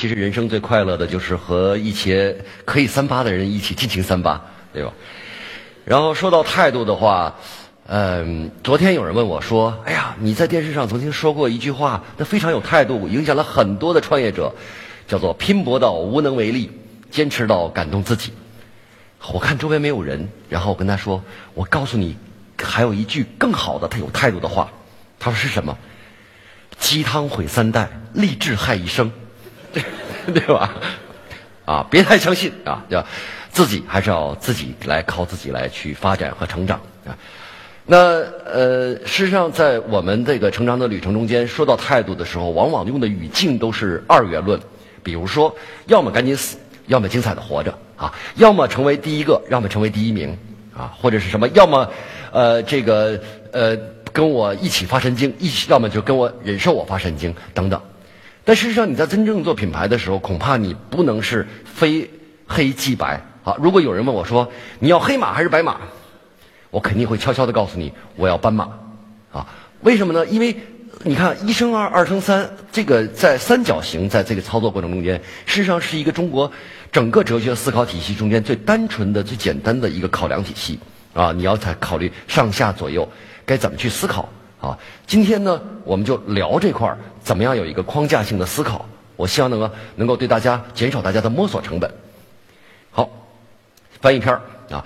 其实人生最快乐的就是和一些可以三八的人一起尽情三八，对吧？然后说到态度的话，嗯，昨天有人问我说：“哎呀，你在电视上曾经说过一句话，那非常有态度，影响了很多的创业者，叫做‘拼搏到无能为力，坚持到感动自己’。”我看周围没有人，然后我跟他说：“我告诉你，还有一句更好的，他有态度的话。”他说是什么？“鸡汤毁三代，励志害一生。”对 对吧？啊，别太相信啊，要自己还是要自己来靠自己来去发展和成长啊。那呃，事实上，在我们这个成长的旅程中间，说到态度的时候，往往用的语境都是二元论。比如说，要么赶紧死，要么精彩的活着啊；要么成为第一个，要么成为第一名啊；或者是什么，要么呃这个呃跟我一起发神经，一起要么就跟我忍受我发神经等等。但事实上，你在真正做品牌的时候，恐怕你不能是非黑即白啊！如果有人问我说你要黑马还是白马，我肯定会悄悄的告诉你，我要斑马啊！为什么呢？因为你看一生二，二生三，这个在三角形在这个操作过程中间，事实上是一个中国整个哲学思考体系中间最单纯的、最简单的一个考量体系啊！你要在考虑上下左右该怎么去思考。啊，今天呢，我们就聊这块儿，怎么样有一个框架性的思考？我希望能够能够对大家减少大家的摸索成本。好，翻译篇儿啊，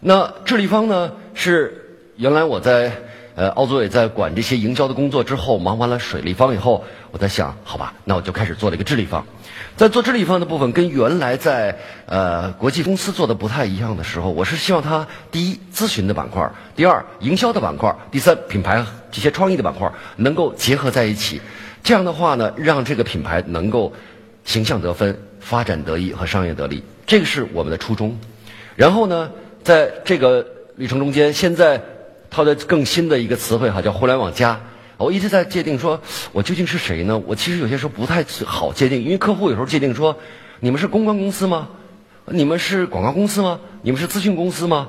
那智立方呢是原来我在呃奥组委在管这些营销的工作之后，忙完了水立方以后，我在想，好吧，那我就开始做了一个智立方。在做智立方的部分，跟原来在呃国际公司做的不太一样的时候，我是希望它第一咨询的板块，第二营销的板块，第三品牌这些创意的板块能够结合在一起，这样的话呢，让这个品牌能够形象得分、发展得意和商业得利，这个是我们的初衷。然后呢，在这个旅程中间，现在套的更新的一个词汇哈，叫互联网加。我一直在界定，说我究竟是谁呢？我其实有些时候不太好界定，因为客户有时候界定说，你们是公关公司吗？你们是广告公司吗？你们是咨询公司吗？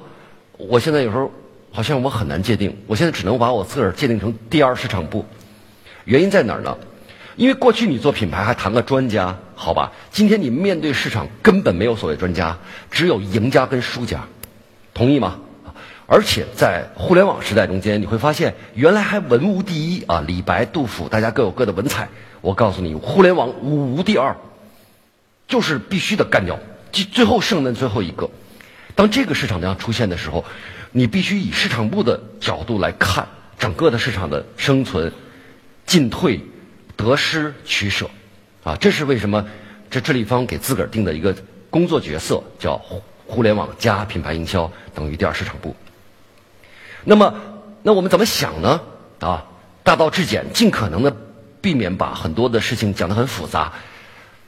我现在有时候好像我很难界定，我现在只能把我自个儿界定成第二市场部。原因在哪儿呢？因为过去你做品牌还谈个专家，好吧？今天你面对市场根本没有所谓专家，只有赢家跟输家，同意吗？而且在互联网时代中间，你会发现原来还文无第一啊，李白、杜甫，大家各有各的文采。我告诉你，互联网武无第二，就是必须得干掉，最最后剩的最后一个。当这个市场量出现的时候，你必须以市场部的角度来看整个的市场的生存、进退、得失取舍啊。这是为什么这智立方给自个儿定的一个工作角色，叫互联网加品牌营销等于第二市场部。那么，那我们怎么想呢？啊，大道至简，尽可能的避免把很多的事情讲得很复杂。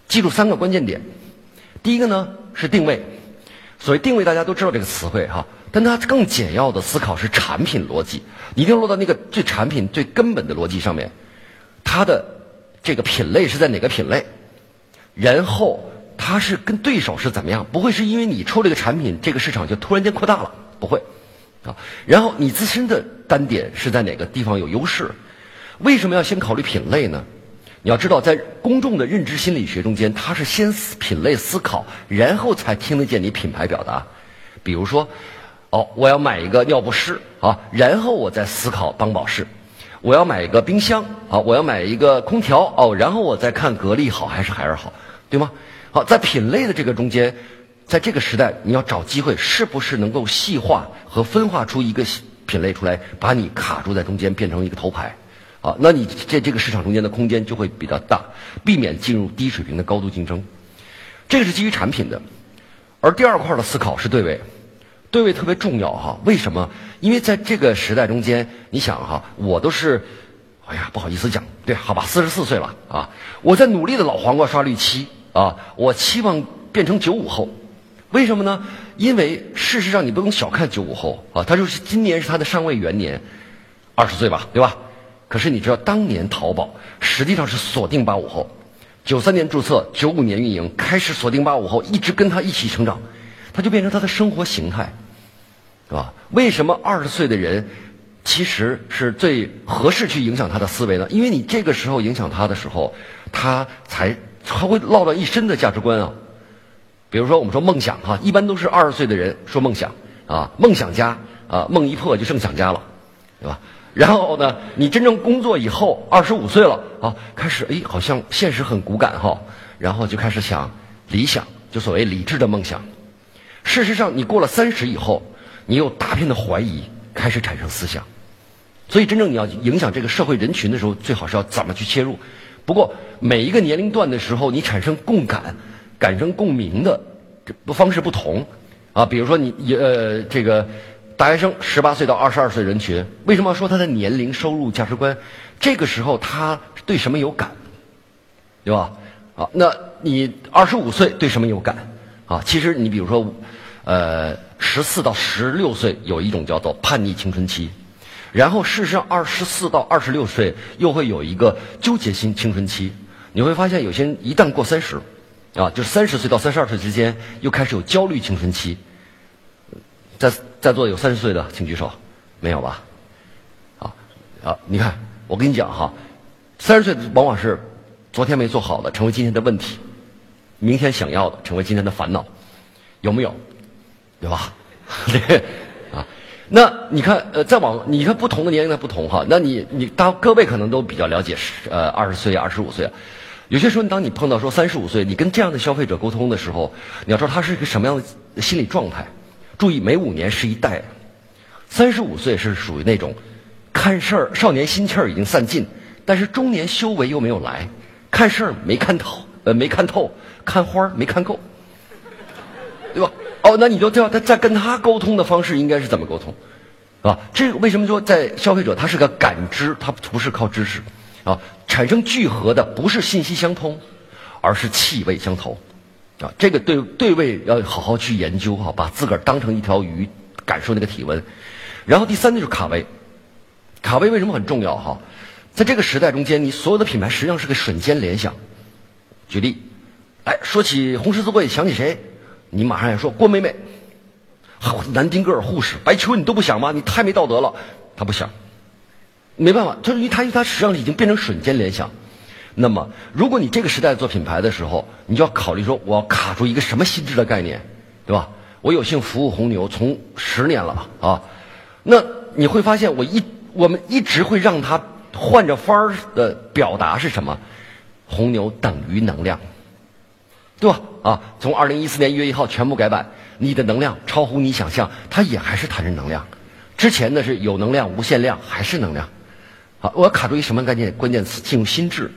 记住三个关键点。第一个呢是定位，所谓定位大家都知道这个词汇哈，但它更简要的思考是产品逻辑，一定要落到那个最产品最根本的逻辑上面。它的这个品类是在哪个品类？然后它是跟对手是怎么样？不会是因为你出这个产品，这个市场就突然间扩大了？不会。啊，然后你自身的单点是在哪个地方有优势？为什么要先考虑品类呢？你要知道，在公众的认知心理学中间，它是先品类思考，然后才听得见你品牌表达。比如说，哦，我要买一个尿不湿啊，然后我再思考帮宝适；我要买一个冰箱啊，我要买一个空调哦，然后我再看格力好还是海尔好，对吗？好，在品类的这个中间。在这个时代，你要找机会，是不是能够细化和分化出一个品类出来，把你卡住在中间，变成一个头牌？啊，那你在这个市场中间的空间就会比较大，避免进入低水平的高度竞争。这个是基于产品的，而第二块的思考是对位，对位特别重要哈。为什么？因为在这个时代中间，你想哈，我都是，哎呀，不好意思讲，对，好吧，四十四岁了啊，我在努力的老黄瓜刷绿漆啊，我期望变成九五后。为什么呢？因为事实上你不能小看九五后啊，他就是今年是他的上位元年，二十岁吧，对吧？可是你知道，当年淘宝实际上是锁定八五后，九三年注册，九五年运营，开始锁定八五后，一直跟他一起成长，他就变成他的生活形态，是吧？为什么二十岁的人其实是最合适去影响他的思维呢？因为你这个时候影响他的时候，他才。他会落到一身的价值观啊。比如说，我们说梦想哈，一般都是二十岁的人说梦想啊，梦想家啊，梦一破就剩想家了，对吧？然后呢，你真正工作以后，二十五岁了啊，开始哎，好像现实很骨感哈，然后就开始想理想，就所谓理智的梦想。事实上，你过了三十以后，你有大片的怀疑，开始产生思想。所以，真正你要影响这个社会人群的时候，最好是要怎么去切入。不过，每一个年龄段的时候，你产生共感。感生共鸣的这方式不同啊，比如说你呃这个大学生十八岁到二十二岁人群，为什么要说他的年龄、收入、价值观？这个时候他对什么有感，对吧？啊，那你二十五岁对什么有感？啊，其实你比如说，呃，十四到十六岁有一种叫做叛逆青春期，然后事实上二十四到二十六岁又会有一个纠结性青春期。你会发现有些人一旦过三十。啊，就是三十岁到三十二岁之间，又开始有焦虑青春期。在在座有三十岁的，请举手，没有吧？啊啊，你看，我跟你讲哈，三十岁往往是昨天没做好的，成为今天的问题；明天想要的，成为今天的烦恼，有没有？对吧？对啊，那你看，呃，再往你看不同的年龄的不同哈，那你你当各位可能都比较了解，呃，二十岁、二十五岁。有些时候，当你碰到说三十五岁，你跟这样的消费者沟通的时候，你要知道他是一个什么样的心理状态。注意，每五年是一代。三十五岁是属于那种看事儿少年心气儿已经散尽，但是中年修为又没有来，看事儿没看透，呃，没看透，看花儿没看够，对吧？哦，那你就知道他在跟他沟通的方式应该是怎么沟通，是吧？这为什么说在消费者他是个感知，他不是靠知识。啊，产生聚合的不是信息相通，而是气味相投，啊，这个对对味要好好去研究哈，把自个儿当成一条鱼，感受那个体温。然后第三就是卡位，卡位为什么很重要哈？在这个时代中间，你所有的品牌实际上是个瞬间联想。举例，哎，说起红十字会，想起谁？你马上要说郭美美，好南丁格尔护士，白求恩你都不想吗？你太没道德了，他不想。没办法，就是因为它，它实际上已经变成瞬间联想。那么，如果你这个时代做品牌的时候，你就要考虑说，我要卡住一个什么心智的概念，对吧？我有幸服务红牛从十年了吧啊，那你会发现，我一我们一直会让他换着法儿的表达是什么？红牛等于能量，对吧？啊，从二零一四年一月一号全部改版，你的能量超乎你想象，它也还是谈着能量。之前的是有能量无限量，还是能量。我要卡住一什么概念？关键词进入心智，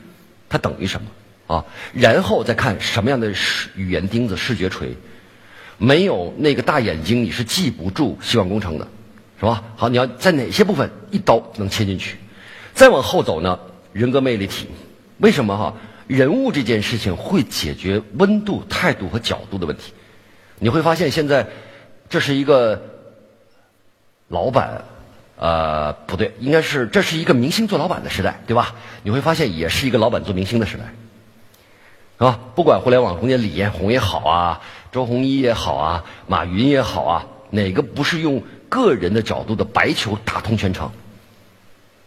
它等于什么啊？然后再看什么样的语言钉子、视觉锤，没有那个大眼睛，你是记不住希望工程的，是吧？好，你要在哪些部分一刀能切进去？再往后走呢？人格魅力体，为什么哈？人物这件事情会解决温度、态度和角度的问题。你会发现现在这是一个老板。呃，不对，应该是这是一个明星做老板的时代，对吧？你会发现，也是一个老板做明星的时代，啊？不管互联网中间李彦宏也好啊，周鸿祎也好啊，马云也好啊，哪个不是用个人的角度的白球打通全场？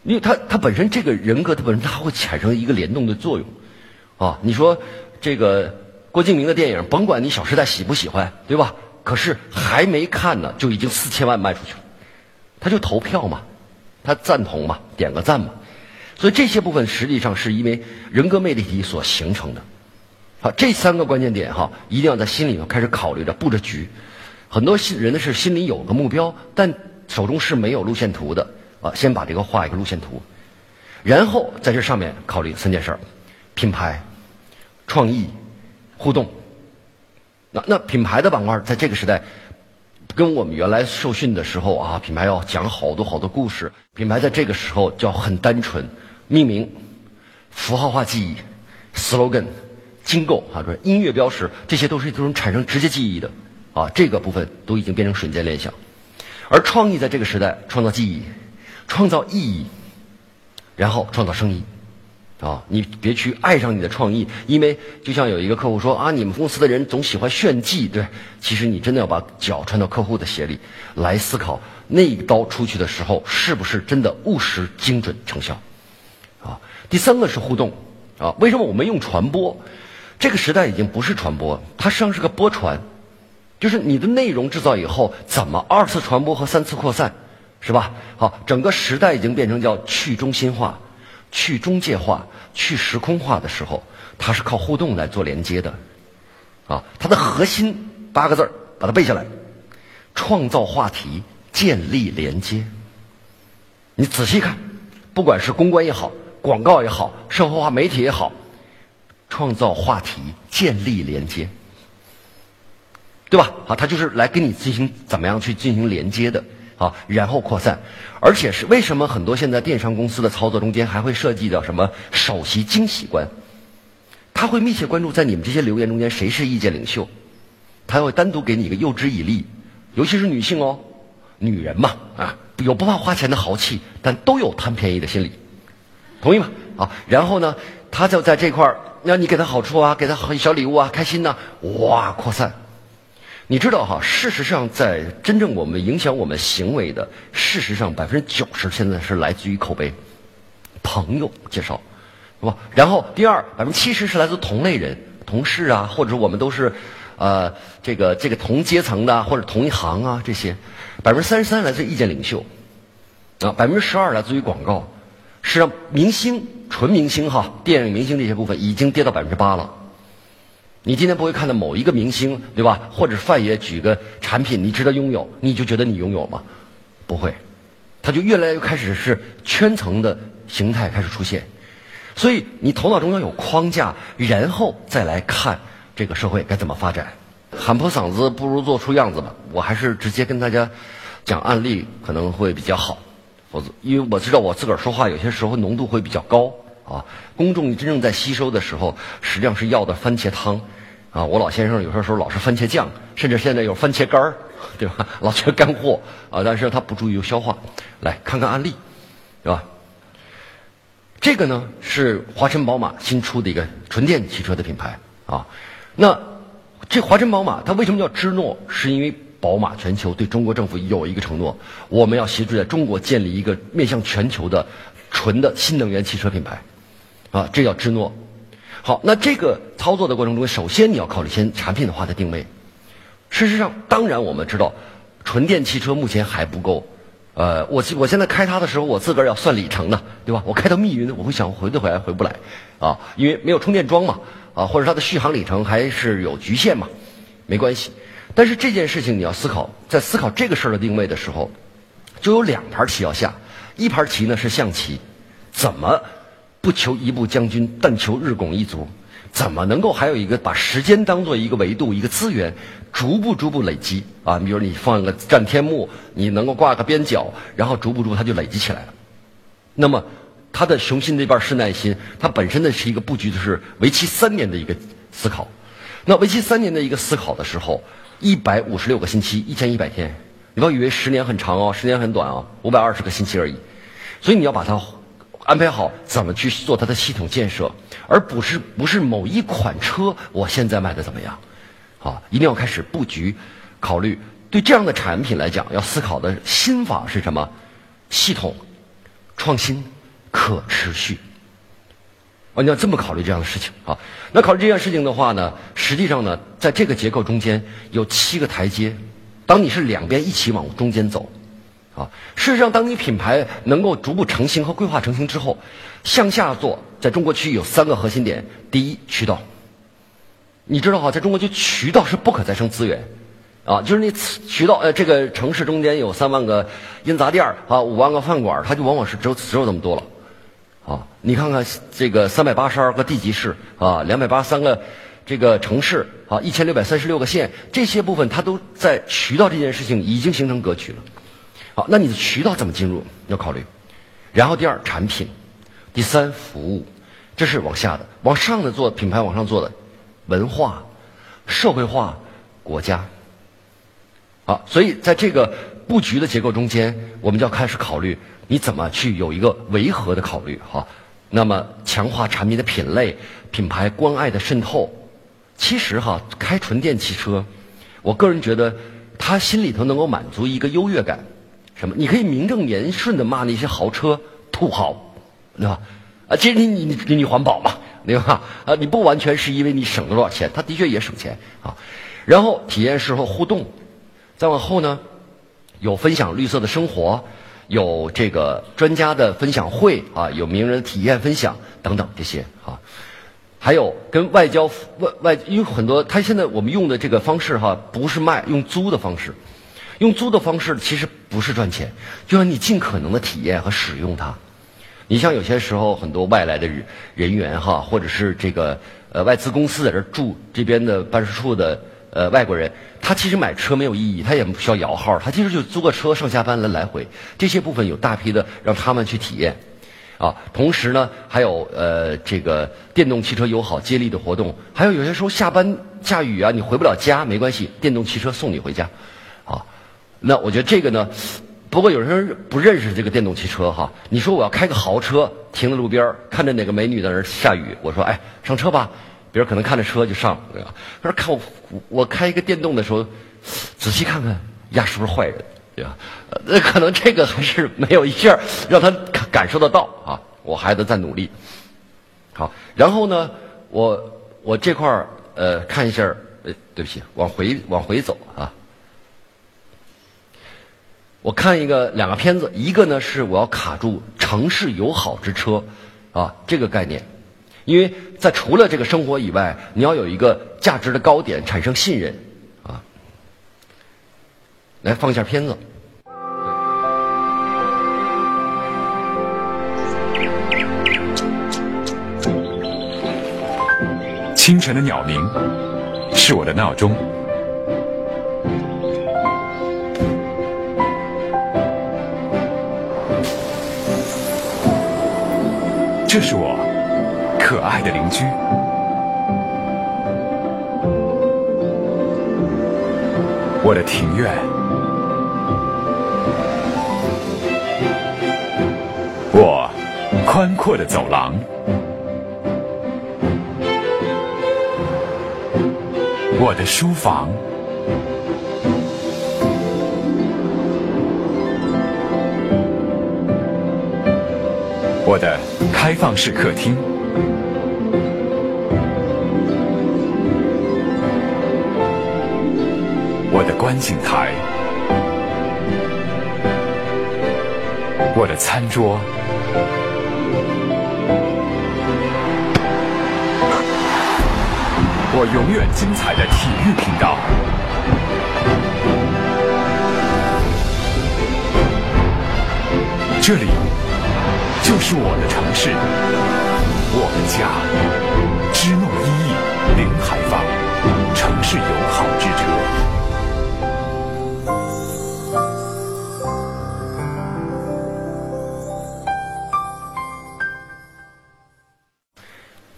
因为他他本身这个人格，他本身他会产生一个联动的作用，啊，你说这个郭敬明的电影，甭管你《小时代》喜不喜欢，对吧？可是还没看呢，就已经四千万卖出去了。他就投票嘛，他赞同嘛，点个赞嘛，所以这些部分实际上是因为人格魅力体所形成的。好，这三个关键点哈，一定要在心里头开始考虑着布着局。很多心人呢是心里有个目标，但手中是没有路线图的啊，先把这个画一个路线图，然后在这上面考虑三件事儿：品牌、创意、互动。那那品牌的板块在这个时代。跟我们原来受训的时候啊，品牌要讲好多好多故事。品牌在这个时候叫很单纯，命名、符号化记忆、slogan、金构啊，这音乐标识，这些都是都能产生直接记忆的啊。这个部分都已经变成瞬间联想。而创意在这个时代创造记忆、创造意义，然后创造生意。啊，你别去爱上你的创意，因为就像有一个客户说啊，你们公司的人总喜欢炫技，对，其实你真的要把脚穿到客户的鞋里来思考，那一刀出去的时候是不是真的务实、精准、成效？啊，第三个是互动，啊，为什么我们用传播？这个时代已经不是传播，它实际上是个播传，就是你的内容制造以后，怎么二次传播和三次扩散，是吧？好，整个时代已经变成叫去中心化、去中介化、去时空化的时候，它是靠互动来做连接的，啊，它的核心八个字儿，把它背下来：创造话题，建立连接。你仔细看，不管是公关也好，广告也好，社会化媒体也好。创造话题，建立连接，对吧？好，他就是来跟你进行怎么样去进行连接的，好，然后扩散，而且是为什么很多现在电商公司的操作中间还会涉及到什么首席惊喜官？他会密切关注在你们这些留言中间谁是意见领袖，他会单独给你一个诱之以利，尤其是女性哦，女人嘛啊，有不怕花钱的豪气，但都有贪便宜的心理，同意吗？啊，然后呢，他就在这块儿。让你给他好处啊，给他小礼物啊，开心呐，哇，扩散。你知道哈，事实上，在真正我们影响我们行为的，事实上百分之九十现在是来自于口碑，朋友介绍，是吧？然后第二，百分之七十是来自同类人、同事啊，或者我们都是，呃，这个这个同阶层的或者同一行啊，这些，百分之三十三来自意见领袖，啊，百分之十二来自于广告，是让明星。纯明星哈，电影明星这些部分已经跌到百分之八了。你今天不会看到某一个明星，对吧？或者范爷举个产品，你值得拥有，你就觉得你拥有吗？不会，他就越来越开始是圈层的形态开始出现。所以你头脑中要有框架，然后再来看这个社会该怎么发展。喊破嗓子不如做出样子吧。我还是直接跟大家讲案例可能会比较好，否则因为我知道我自个儿说话有些时候浓度会比较高。啊，公众真正在吸收的时候，实际上是要的番茄汤，啊，我老先生有些时候老是番茄酱，甚至现在有番茄干儿，对吧？老缺干货啊，但是他不注意消化。来看看案例，对吧？这个呢是华晨宝马新出的一个纯电汽车的品牌啊。那这华晨宝马它为什么叫芝诺？是因为宝马全球对中国政府有一个承诺，我们要协助在中国建立一个面向全球的纯的新能源汽车品牌。啊，这叫芝诺。好，那这个操作的过程中，首先你要考虑先产品的话的定位。事实上，当然我们知道，纯电汽车目前还不够。呃，我我现在开它的时候，我自个儿要算里程呢，对吧？我开到密云，我会想回得回来回不来啊，因为没有充电桩嘛，啊，或者它的续航里程还是有局限嘛，没关系。但是这件事情你要思考，在思考这个事儿的定位的时候，就有两盘棋要下，一盘棋呢是象棋，怎么？不求一步将军，但求日拱一卒。怎么能够还有一个把时间当做一个维度、一个资源，逐步逐步累积啊？比如你放一个战天幕，你能够挂个边角，然后逐步逐步它就累积起来了。那么他的雄心那半是耐心，它本身呢是一个布局的是为期三年的一个思考。那为期三年的一个思考的时候，一百五十六个星期，一千一百天，你不要以为十年很长哦，十年很短啊，五百二十个星期而已。所以你要把它。安排好怎么去做它的系统建设，而不是不是某一款车我现在卖的怎么样，啊，一定要开始布局，考虑对这样的产品来讲，要思考的心法是什么？系统、创新、可持续。哦，你要这么考虑这样的事情啊。那考虑这件事情的话呢，实际上呢，在这个结构中间有七个台阶，当你是两边一起往中间走。啊，事实上，当你品牌能够逐步成型和规划成型之后，向下做，在中国区域有三个核心点：第一，渠道。你知道哈，在中国区渠道是不可再生资源，啊，就是你渠道，呃，这个城市中间有三万个烟杂店啊，五万个饭馆它就往往是只有只有这么多了，啊，你看看这个三百八十二个地级市啊，两百八三个这个城市啊，一千六百三十六个县，这些部分它都在渠道这件事情已经形成格局了。好，那你的渠道怎么进入要考虑，然后第二产品，第三服务，这是往下的，往上的做品牌往上做的文化、社会化、国家。好，所以在这个布局的结构中间，我们就要开始考虑你怎么去有一个维和的考虑。好，那么强化产品的品类、品牌关爱的渗透。其实哈，开纯电汽车，我个人觉得他心里头能够满足一个优越感。什么？你可以名正言顺的骂那些豪车土豪，对吧？啊，其实你你你你环保嘛，对吧？啊，你不完全是因为你省了多少钱，它的确也省钱啊。然后体验式后互动，再往后呢，有分享绿色的生活，有这个专家的分享会啊，有名人体验分享等等这些啊。还有跟外交外外，因为很多他现在我们用的这个方式哈，不是卖，用租的方式，用租的方式其实不是赚钱，就让你尽可能的体验和使用它。你像有些时候很多外来的人员哈，或者是这个呃外资公司在这住，这边的办事处的呃外国人，他其实买车没有意义，他也不需要摇号，他其实就租个车上下班来来回，这些部分有大批的让他们去体验。啊，同时呢，还有呃，这个电动汽车友好接力的活动，还有有些时候下班下雨啊，你回不了家没关系，电动汽车送你回家，那我觉得这个呢，不过有人不认识这个电动汽车哈，你说我要开个豪车停在路边看着哪个美女在那儿下雨，我说哎上车吧，别人可能看着车就上了，对吧？他说看我我开一个电动的时候，仔细看看呀是不是坏人？对吧？那可能这个还是没有一下让他感感受得到啊！我还得再努力。好，然后呢，我我这块儿呃看一下，呃，对不起，往回往回走啊。我看一个两个片子，一个呢是我要卡住城市友好之车啊这个概念，因为在除了这个生活以外，你要有一个价值的高点，产生信任。啊来放一下片子。清晨的鸟鸣是我的闹钟，这是我可爱的邻居。我的庭院。我宽阔的走廊，我的书房，我的开放式客厅，我的观景台，我的餐桌。我永远精彩的体育频道，这里就是我的城市，我的家，知诺一亿零海放，城市友好之车。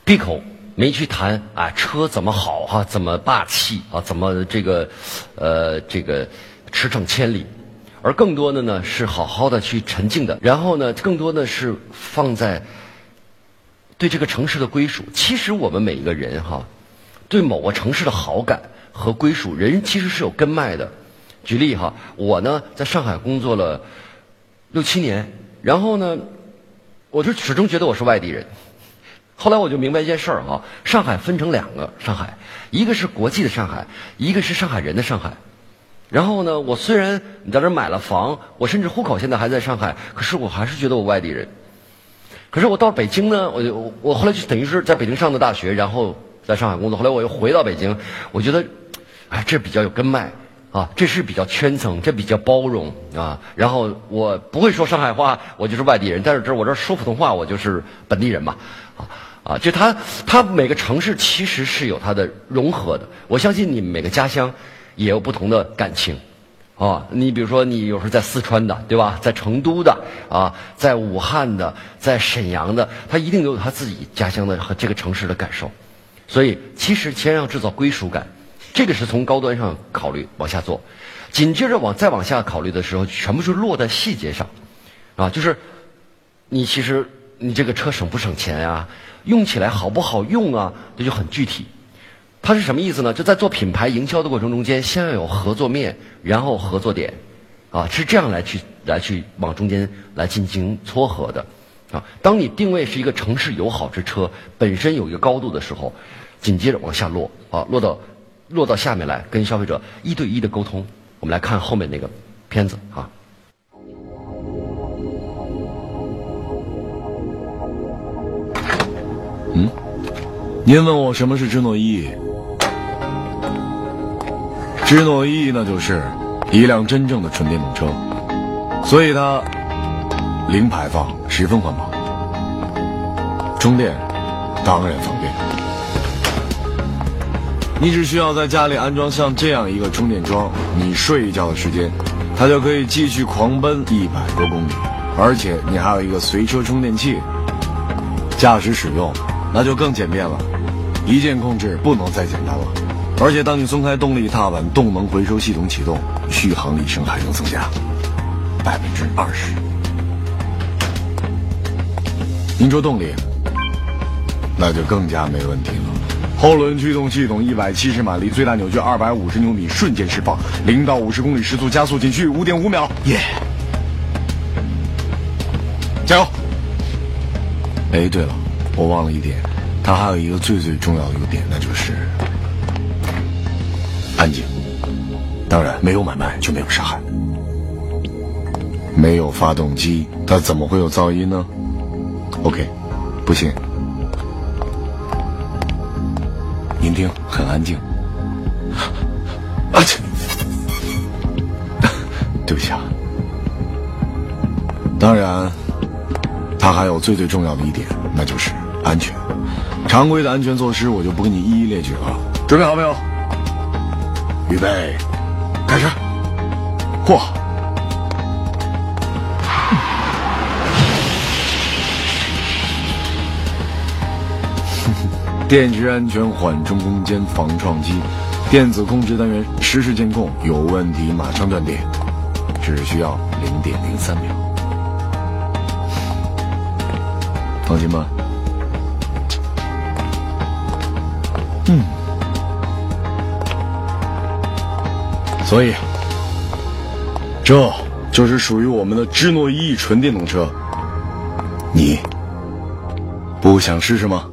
闭口没去谈啊，车怎么好哈，怎么霸气啊，怎么这个，呃，这个驰骋千里，而更多的呢是好好的去沉静的，然后呢，更多的是放在对这个城市的归属。其实我们每一个人哈，对某个城市的好感和归属，人其实是有根脉的。举例哈，我呢在上海工作了六七年，然后呢，我就始终觉得我是外地人。后来我就明白一件事儿哈，上海分成两个上海，一个是国际的上海，一个是上海人的上海。然后呢，我虽然你在这买了房，我甚至户口现在还在上海，可是我还是觉得我外地人。可是我到北京呢，我就我后来就等于是在北京上的大学，然后在上海工作。后来我又回到北京，我觉得，哎，这比较有根脉啊，这是比较圈层，这比较包容啊。然后我不会说上海话，我就是外地人；但是这我这说普通话，我就是本地人嘛，啊。啊，就它，它每个城市其实是有它的融合的。我相信你们每个家乡也有不同的感情，啊，你比如说你有时候在四川的，对吧？在成都的，啊，在武汉的，在沈阳的，他一定有他自己家乡的和这个城市的感受。所以，其实先要制造归属感，这个是从高端上考虑往下做，紧接着往再往下考虑的时候，全部是落在细节上，啊，就是你其实你这个车省不省钱呀？用起来好不好用啊？这就很具体。它是什么意思呢？就在做品牌营销的过程中间，先要有合作面，然后合作点，啊，是这样来去来去往中间来进行撮合的，啊。当你定位是一个城市友好之车，本身有一个高度的时候，紧接着往下落啊，落到落到下面来，跟消费者一对一的沟通。我们来看后面那个片子啊。嗯，您问我什么是芝诺一亿？芝诺一亿那就是一辆真正的纯电动车，所以它零排放，十分环保，充电当然方便。你只需要在家里安装像这样一个充电桩，你睡一觉的时间，它就可以继续狂奔一百多公里，而且你还有一个随车充电器，驾驶使用。那就更简便了，一键控制不能再简单了。而且当你松开动力踏板，动能回收系统启动，续航里程还能增加百分之二十。您说动力，那就更加没问题了。后轮驱动系统一百七十马力，最大扭矩二百五十牛米，瞬间释放，零到五十公里时速加速仅需五点五秒，耶！加油！哎，对了。我忘了一点，它还有一个最最重要的一个点，那就是安静。当然，没有买卖就没有杀害。没有发动机，它怎么会有噪音呢？OK，不信，您听，很安静。啊切！对不起啊。当然，它还有最最重要的一点，那就是。安全，常规的安全措施我就不给你一一列举了。准备好没有？预备，开始。嚯！电池安全缓冲空间防撞击，电子控制单元实时监控，有问题马上断电，只需要零点零三秒。放心吧。所以，这就是属于我们的智诺一纯电动车。你不想试试吗？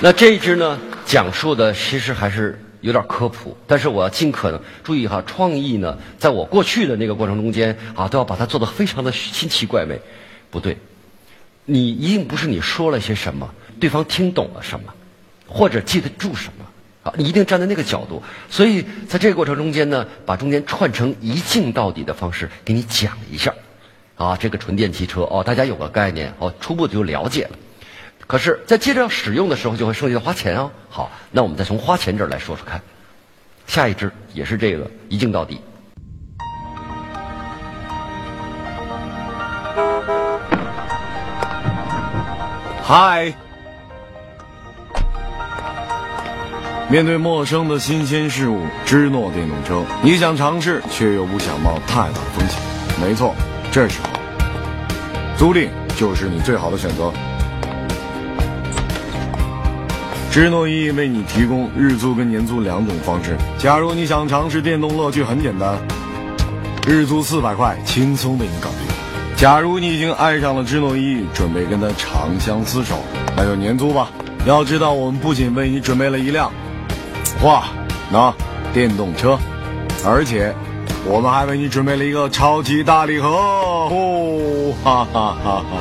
那这一支呢？讲述的其实还是。有点科普，但是我要尽可能注意哈。创意呢，在我过去的那个过程中间啊，都要把它做的非常的新奇怪美。不对，你一定不是你说了些什么，对方听懂了什么，或者记得住什么啊？你一定站在那个角度。所以在这个过程中间呢，把中间串成一镜到底的方式给你讲一下啊。这个纯电汽车哦，大家有个概念哦，初步就了解了。可是，在接着要使用的时候，就会涉及到花钱哦。好，那我们再从花钱这儿来说说看。下一支也是这个一镜到底。嗨，面对陌生的新鲜事物，芝诺电动车，你想尝试却又不想冒太大的风险。没错，这时候租赁就是你最好的选择。芝诺一为你提供日租跟年租两种方式。假如你想尝试电动乐趣，很简单，日租四百块，轻松为你搞定。假如你已经爱上了芝诺一，准备跟他长相厮守，那就年租吧。要知道，我们不仅为你准备了一辆，哇，那电动车，而且我们还为你准备了一个超级大礼盒哦，哈哈哈哈。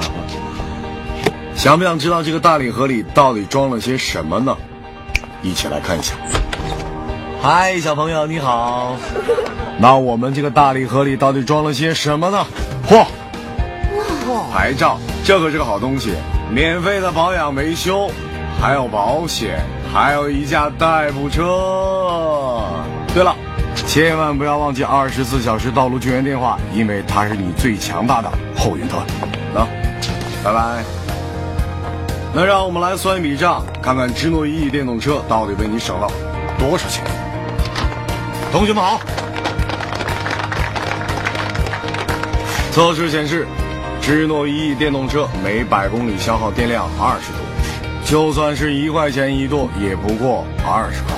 想不想知道这个大礼盒里到底装了些什么呢？一起来看一下。嗨，小朋友你好。那我们这个大礼盒里到底装了些什么呢？嚯！牌照，这可是个好东西，免费的保养维修，还有保险，还有一架代步车。对了，千万不要忘记二十四小时道路救援电话，因为它是你最强大的后援团。那，拜拜。那让我们来算一笔账，看看芝诺一亿电动车到底为你省了多少钱。同学们好，测试显示，芝诺一电动车每百公里消耗电量二十度，就算是一块钱一度，也不过二十块。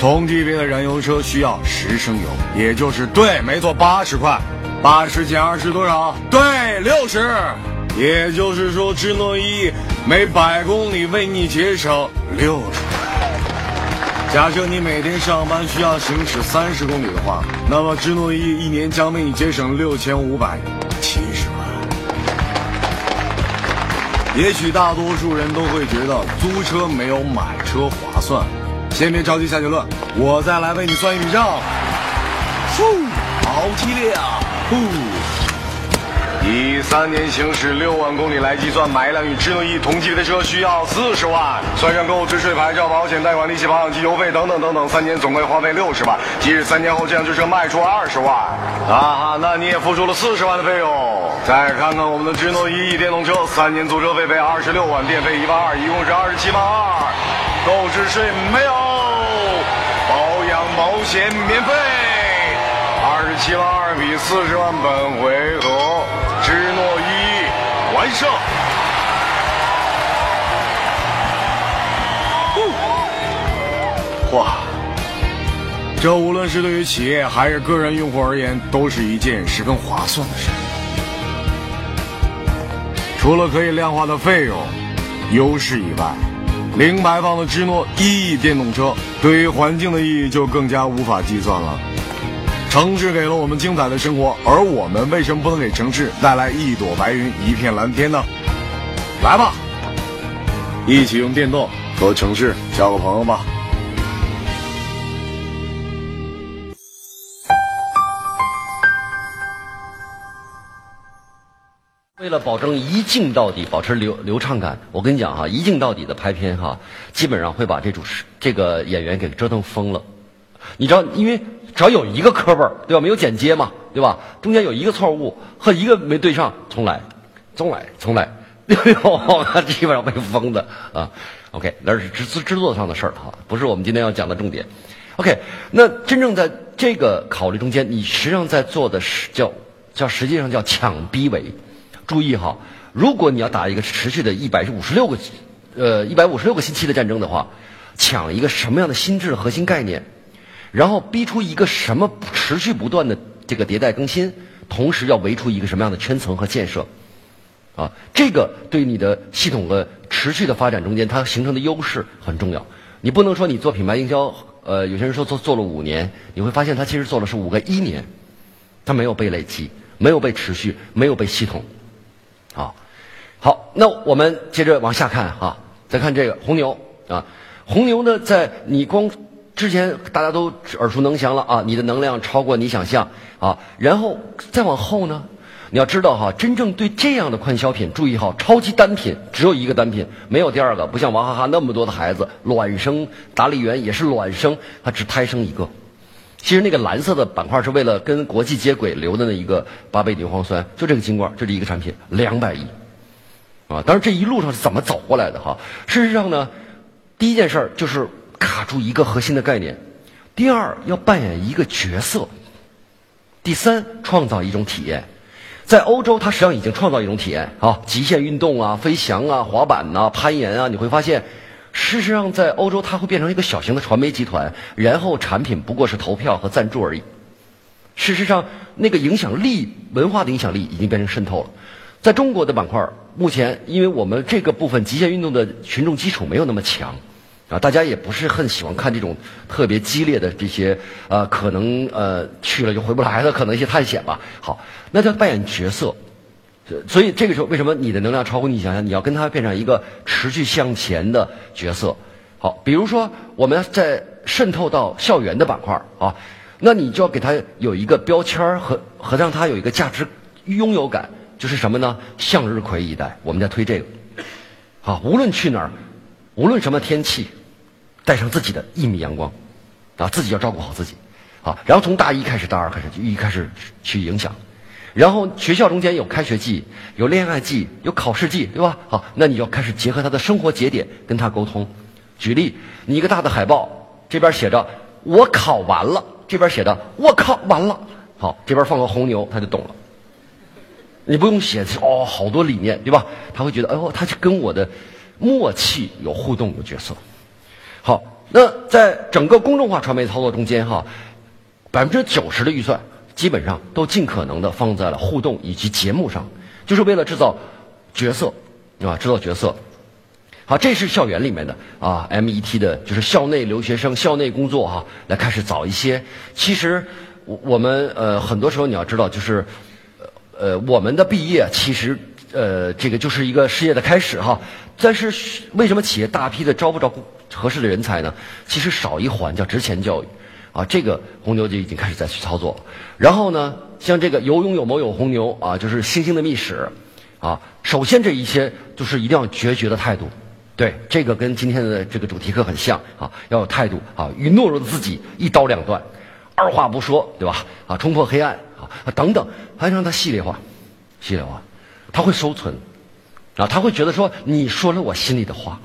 同级别的燃油车需要十升油，也就是对，没错，八十块。八十减二十多少？对，六十。也就是说，智诺一每百公里为你节省六十。假设你每天上班需要行驶三十公里的话，那么智诺一一年将为你节省六千五百也许大多数人都会觉得租车没有买车划算。先别着急下结论，我再来为你算一笔账。呼，好激烈啊！呼，以三年行驶六万公里来计算，买一辆与智能 E 同级别的车需要四十万，算上购置税、牌照、保险、贷款、利息、保养及油费等等等等，三年总归花费六十万。即使三年后这辆车卖出二十万，啊哈，那你也付出了四十万的费用。再看看我们的智诺 E 电动车，三年租车费为二十六万，电费一万二，一共是二十七万二，购置税没有，保养保险免费。二十七万二比四十万，本回合芝诺一完胜。哇，这无论是对于企业还是个人用户而言，都是一件十分划算的事。除了可以量化的费用优势以外，零排放的芝诺 E 电动车对于环境的意义就更加无法计算了。城市给了我们精彩的生活，而我们为什么不能给城市带来一朵白云、一片蓝天呢？来吧，一起用电动和城市交个朋友吧。为了保证一镜到底，保持流流畅感，我跟你讲哈，一镜到底的拍片哈，基本上会把这主持这个演员给折腾疯了。你知道，因为只要有一个磕巴，对吧？没有剪接嘛，对吧？中间有一个错误和一个没对上，重来，重来，重来，哎呦，基本上被封的啊。OK，那是制制作上的事儿哈，不是我们今天要讲的重点。OK，那真正在这个考虑中间，你实际上在做的是叫叫实际上叫抢逼围。注意哈，如果你要打一个持续的一百五十六个，呃，一百五十六个星期的战争的话，抢一个什么样的心智核心概念，然后逼出一个什么持续不断的这个迭代更新，同时要围出一个什么样的圈层和建设，啊，这个对你的系统的持续的发展中间，它形成的优势很重要。你不能说你做品牌营销，呃，有些人说做做了五年，你会发现他其实做的是五个一年，他没有被累积，没有被持续，没有被系统。啊，好，那我们接着往下看哈，再看这个红牛啊，红牛呢，在你光之前大家都耳熟能详了啊，你的能量超过你想象啊，然后再往后呢，你要知道哈，真正对这样的快消品，注意哈，超级单品只有一个单品，没有第二个，不像娃哈哈那么多的孩子卵生，达利园也是卵生，它只胎生一个。其实那个蓝色的板块是为了跟国际接轨留的那一个八倍牛磺酸，就这个金罐，就这一个产品，两百亿，啊！当然这一路上是怎么走过来的哈？事实上呢，第一件事儿就是卡住一个核心的概念，第二要扮演一个角色，第三创造一种体验。在欧洲，它实际上已经创造一种体验啊，极限运动啊，飞翔啊，滑板呐，攀岩啊，你会发现。事实上，在欧洲，它会变成一个小型的传媒集团，然后产品不过是投票和赞助而已。事实上，那个影响力、文化的影响力已经变成渗透了。在中国的板块，目前因为我们这个部分极限运动的群众基础没有那么强，啊，大家也不是很喜欢看这种特别激烈的这些，呃，可能呃去了就回不来的可能一些探险吧。好，那叫扮演角色。所以这个时候，为什么你的能量超乎你想象？你要跟他变成一个持续向前的角色。好，比如说我们在渗透到校园的板块啊，那你就要给他有一个标签和和让他有一个价值拥有感，就是什么呢？向日葵一代，我们在推这个。好，无论去哪儿，无论什么天气，带上自己的一米阳光，啊，自己要照顾好自己。好，然后从大一开始，大二开始就一开始去影响。然后学校中间有开学季，有恋爱季，有考试季，对吧？好，那你要开始结合他的生活节点跟他沟通。举例，你一个大的海报，这边写着“我考完了”，这边写着“我考完了”。好，这边放个红牛，他就懂了。你不用写哦，好多理念，对吧？他会觉得，哎呦，他就跟我的默契有互动的角色。好，那在整个公众化传媒操作中间哈，百分之九十的预算基本上都尽可能的放在了互动以及节目上，就是为了制造角色啊，制造角色。好，这是校园里面的啊，MET 的，就是校内留学生、校内工作哈，来开始早一些。其实我我们呃很多时候你要知道，就是呃我们的毕业其实呃这个就是一个事业的开始哈。但是为什么企业大批的招不着合适的人才呢？其实少一环叫职前教育啊，这个红牛就已经开始在去操作。然后呢，像这个有勇有谋有红牛啊，就是星星的秘史啊。首先这一些就是一定要决绝的态度。对，这个跟今天的这个主题课很像啊，要有态度啊，与懦弱的自己一刀两断，二话不说，对吧？啊，冲破黑暗啊，等等，还让它系列化，系列化，他会收存啊，他会觉得说你说了我心里的话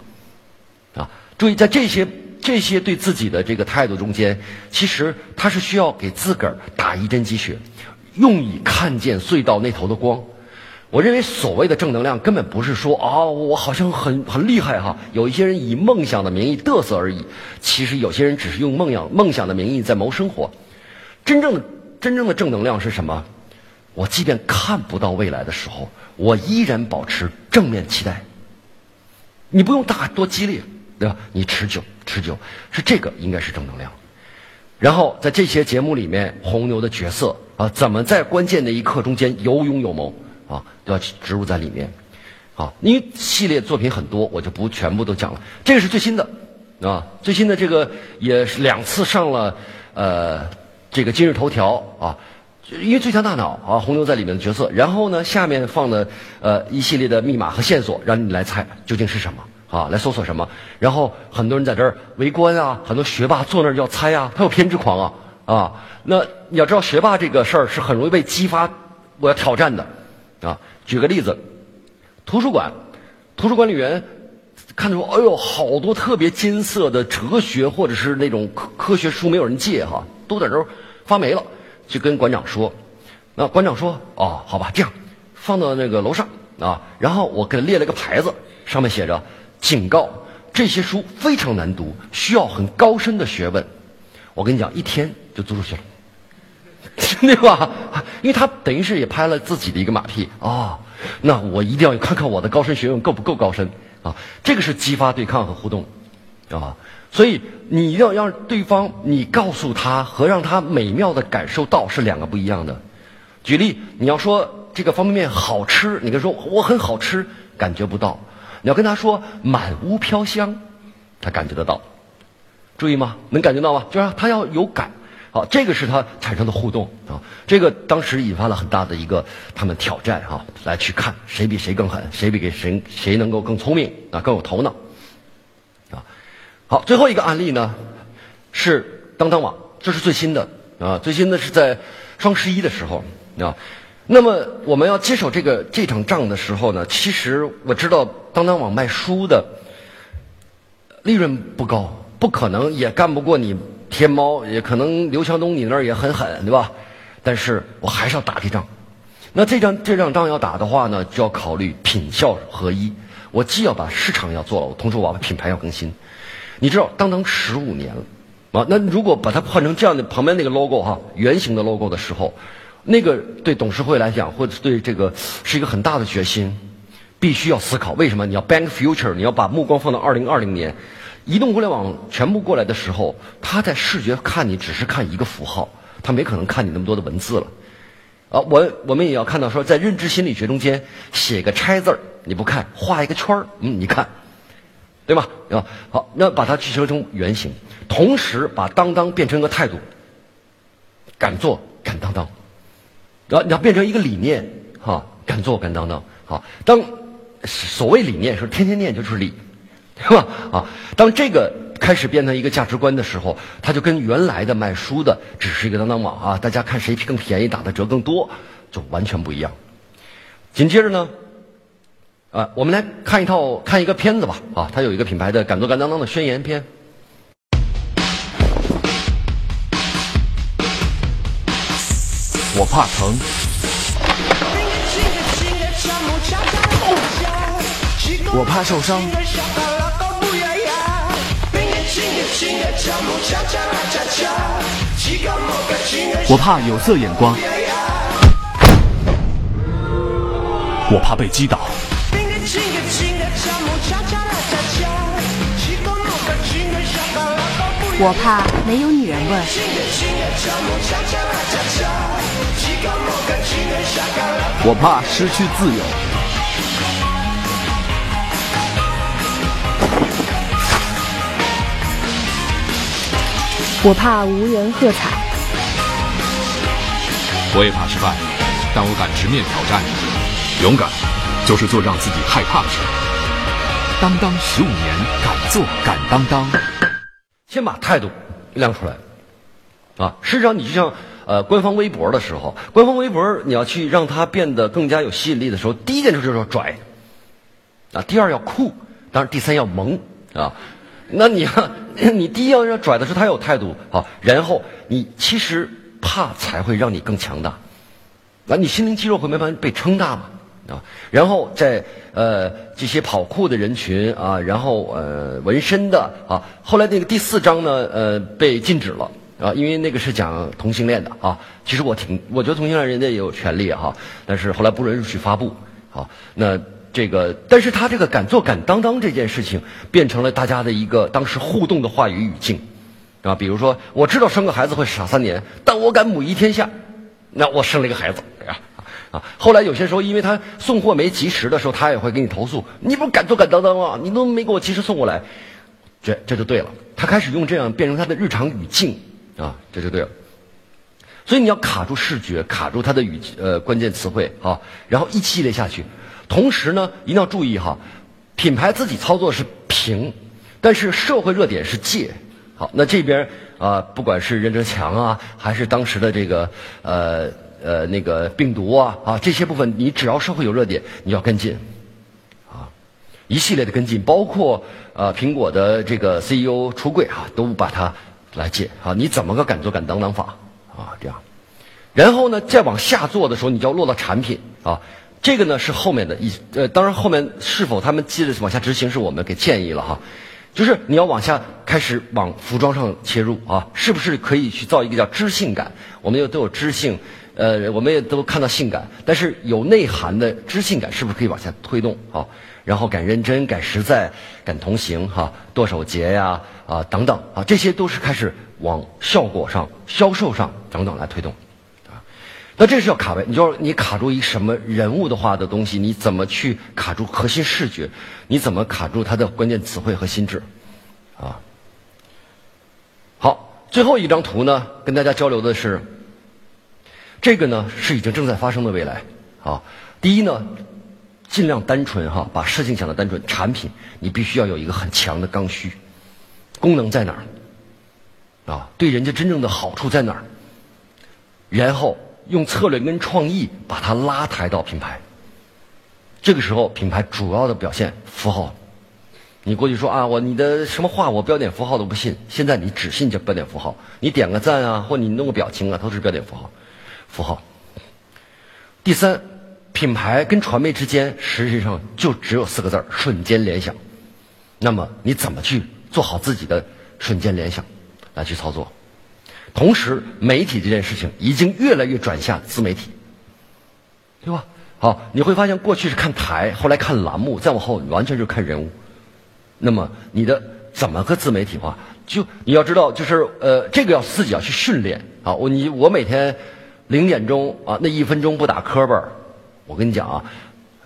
啊。注意，在这些这些对自己的这个态度中间，其实他是需要给自个儿打一针鸡血，用以看见隧道那头的光。我认为所谓的正能量，根本不是说啊，我好像很很厉害哈。有一些人以梦想的名义嘚瑟而已，其实有些人只是用梦想梦想的名义在谋生活。真正的真正的正能量是什么？我即便看不到未来的时候，我依然保持正面期待。你不用大多激烈，对吧？你持久持久是这个应该是正能量。然后在这些节目里面，红牛的角色啊，怎么在关键的一刻中间有勇有谋？啊，都要植入在里面，啊，因为系列作品很多，我就不全部都讲了。这个是最新的，啊，最新的这个也是两次上了，呃，这个今日头条啊，因为最强大脑啊，红牛在里面的角色。然后呢，下面放的呃一系列的密码和线索，让你来猜究竟是什么啊，来搜索什么。然后很多人在这儿围观啊，很多学霸坐那儿要猜啊，他有偏执狂啊啊。那你要知道，学霸这个事儿是很容易被激发，我要挑战的。啊，举个例子，图书馆，图书管理员看着说：“哎呦，好多特别金色的哲学或者是那种科科学书，没有人借哈，都在这儿发霉了。”就跟馆长说，那馆长说：“哦，好吧，这样放到那个楼上啊。”然后我给他列了个牌子，上面写着：“警告，这些书非常难读，需要很高深的学问。”我跟你讲，一天就租出去了。对吧？因为他等于是也拍了自己的一个马屁啊。那我一定要看看我的高深学问够不够高深啊？这个是激发对抗和互动啊。所以你要让对方，你告诉他和让他美妙的感受到是两个不一样的。举例，你要说这个方便面好吃，你跟说我很好吃，感觉不到。你要跟他说满屋飘香，他感觉得到。注意吗？能感觉到吗？就是他要有感。好，这个是他产生的互动啊，这个当时引发了很大的一个他们挑战啊，来去看谁比谁更狠，谁比给谁谁能够更聪明啊，更有头脑。好，最后一个案例呢是当当网，这是最新的啊，最新的是在双十一的时候啊。那么我们要接手这个这场仗的时候呢，其实我知道当当网卖书的利润不高，不可能也干不过你。天猫也可能刘强东你那儿也很狠，对吧？但是我还是要打这仗。那这仗这仗仗要打的话呢，就要考虑品效合一。我既要把市场要做了，同时我把品牌要更新。你知道，当当十五年了啊，那如果把它换成这样的旁边那个 logo 哈，圆形的 logo 的时候，那个对董事会来讲，或者对这个是一个很大的决心，必须要思考为什么你要 bank future，你要把目光放到二零二零年。移动互联网全部过来的时候，他在视觉看你只是看一个符号，他没可能看你那么多的文字了。啊，我我们也要看到说，在认知心理学中间写个拆字儿，你不看，画一个圈儿，嗯，你看，对吧？啊，好，那把它制成成原型，同时把当当变成个态度，敢做敢当当，啊，你要变成一个理念，哈，敢做敢当当，好，当所谓理念是天天念就是理。是吧？啊，当这个开始变成一个价值观的时候，它就跟原来的卖书的只是一个当当网啊，大家看谁更便宜，打的折更多，就完全不一样。紧接着呢，啊，我们来看一套看一个片子吧，啊，它有一个品牌的敢做敢当当的宣言片。我怕疼。我怕受伤。我怕有色眼光，我怕被击倒，我怕没有女人味儿，我怕失去自由，我怕无人喝彩，我也怕失败，但我敢直面挑战。勇敢，就是做让自己害怕的事。当当十五年，敢做敢当当。先把态度亮出来，啊，事实上你就像呃官方微博的时候，官方微博你要去让它变得更加有吸引力的时候，第一件事就是要拽，啊，第二要酷，当然第三要萌。啊。那你要 你第一要要拽的是他有态度啊，然后你其实怕才会让你更强大，那你心灵肌肉会慢慢被撑大嘛。啊，然后在呃这些跑酷的人群啊，然后呃纹身的啊，后来那个第四章呢呃被禁止了啊，因为那个是讲同性恋的啊，其实我挺我觉得同性恋人家也有权利哈，但是后来不允许发布啊，那。这个，但是他这个敢做敢当当这件事情，变成了大家的一个当时互动的话语语境，啊，比如说，我知道生个孩子会傻三年，但我敢母仪天下，那我生了一个孩子，啊啊，后来有些时候，因为他送货没及时的时候，他也会给你投诉，你不敢做敢当当啊，你都没给我及时送过来，这这就对了，他开始用这样变成他的日常语境，啊，这就对了，所以你要卡住视觉，卡住他的语呃关键词汇啊，然后一系列下去。同时呢，一定要注意哈，品牌自己操作是平，但是社会热点是借。好，那这边啊，不管是任志强啊，还是当时的这个呃呃那个病毒啊啊这些部分，你只要社会有热点，你要跟进，啊，一系列的跟进，包括呃苹果的这个 CEO 出柜啊，都把它来借啊，你怎么个敢做敢当当法啊这样，然后呢，再往下做的时候，你就要落到产品啊。这个呢是后面的一呃，当然后面是否他们接着往下执行是我们给建议了哈，就是你要往下开始往服装上切入啊，是不是可以去造一个叫知性感？我们又都有知性，呃，我们也都看到性感，但是有内涵的知性感是不是可以往下推动啊？然后敢认真、敢实在、敢同行哈，剁手节呀啊等等啊，这些都是开始往效果上、销售上等等来推动啊。那这是要卡位，你就你卡住一什么人物的话的东西，你怎么去卡住核心视觉？你怎么卡住它的关键词汇和心智？啊，好，最后一张图呢，跟大家交流的是，这个呢是已经正在发生的未来。啊，第一呢，尽量单纯哈，把事情想的单纯。产品你必须要有一个很强的刚需，功能在哪儿？啊，对人家真正的好处在哪儿？然后。用策略跟创意把它拉抬到品牌，这个时候品牌主要的表现符号，你过去说啊，我你的什么话我标点符号都不信，现在你只信这标点符号，你点个赞啊，或你弄个表情啊，都是标点符号，符号。第三，品牌跟传媒之间实际上就只有四个字儿：瞬间联想。那么你怎么去做好自己的瞬间联想来去操作？同时，媒体这件事情已经越来越转向自媒体，对吧？好，你会发现过去是看台，后来看栏目，再往后完全就看人物。那么你的怎么个自媒体化？就你要知道，就是呃，这个要自己要去训练啊。我你我每天零点钟啊，那一分钟不打磕巴我跟你讲啊，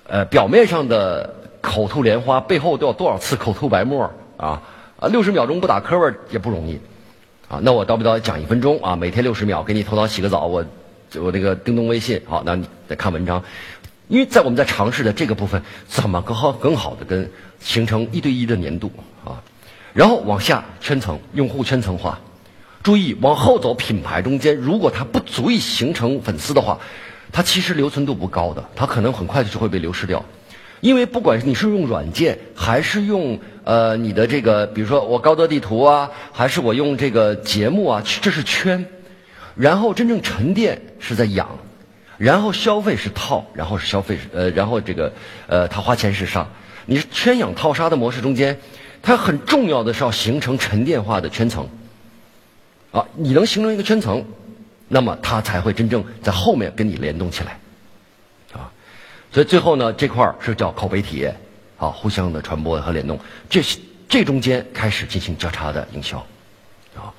呃，表面上的口吐莲花，背后都要多少次口吐白沫啊啊！六十秒钟不打磕巴也不容易。啊，那我叨不叨讲一分钟啊？每天六十秒，给你头脑洗个澡，我我这个叮咚微信，好，那你再看文章，因为在我们在尝试的这个部分，怎么更好更好的跟形成一对一的粘度啊？然后往下圈层，用户圈层化，注意往后走，品牌中间如果它不足以形成粉丝的话，它其实留存度不高的，它可能很快就会被流失掉。因为不管你是用软件，还是用呃你的这个，比如说我高德地图啊，还是我用这个节目啊，这是圈，然后真正沉淀是在养，然后消费是套，然后是消费呃，然后这个呃他花钱是杀，你是圈养套杀的模式中间，它很重要的是要形成沉淀化的圈层，啊，你能形成一个圈层，那么它才会真正在后面跟你联动起来，啊，所以最后呢，这块儿是叫口碑体验，啊，互相的传播和联动，这这中间开始进行交叉的营销，啊，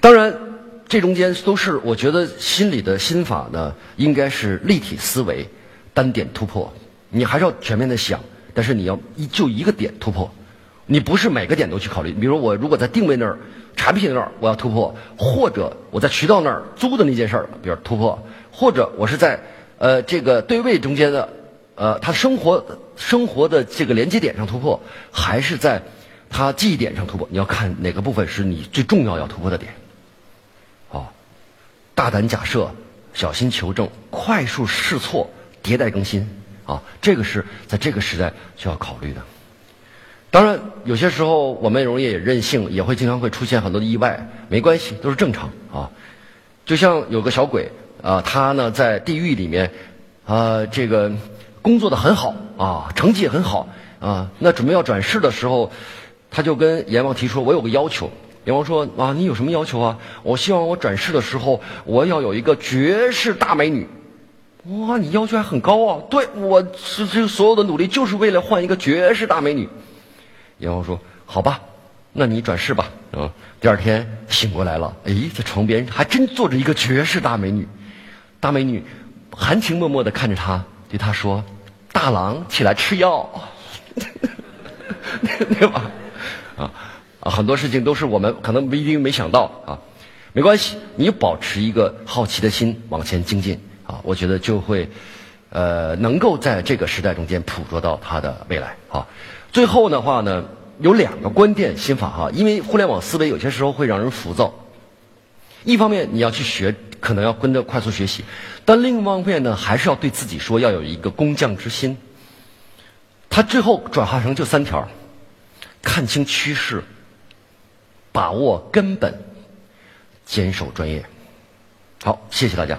当然这中间都是我觉得心理的心法呢，应该是立体思维，单点突破，你还是要全面的想，但是你要一就一个点突破。你不是每个点都去考虑，比如我如果在定位那儿、产品那儿我要突破，或者我在渠道那儿租的那件事儿，比如突破，或者我是在呃这个对位中间的呃他生活生活的这个连接点上突破，还是在他记忆点上突破？你要看哪个部分是你最重要要突破的点。好，大胆假设，小心求证，快速试错，迭代更新啊，这个是在这个时代需要考虑的。当然，有些时候我们容易任性，也会经常会出现很多的意外，没关系，都是正常啊。就像有个小鬼啊，他呢在地狱里面啊，这个工作的很好啊，成绩也很好啊。那准备要转世的时候，他就跟阎王提出：“我有个要求。”阎王说：“啊，你有什么要求啊？我希望我转世的时候，我要有一个绝世大美女。”哇，你要求还很高啊！对，我这这所有的努力就是为了换一个绝世大美女。阎王说：“好吧，那你转世吧。”啊，第二天醒过来了，哎，在床边还真坐着一个绝世大美女。大美女含情脉脉的看着他，对他说：“大郎，起来吃药。”对吧？啊啊，很多事情都是我们可能不一定没想到啊，没关系，你保持一个好奇的心往前精进啊，我觉得就会呃能够在这个时代中间捕捉到它的未来啊。最后的话呢，有两个关键心法哈，因为互联网思维有些时候会让人浮躁。一方面你要去学，可能要跟着快速学习，但另一方面呢，还是要对自己说要有一个工匠之心。它最后转化成就三条：看清趋势，把握根本，坚守专业。好，谢谢大家。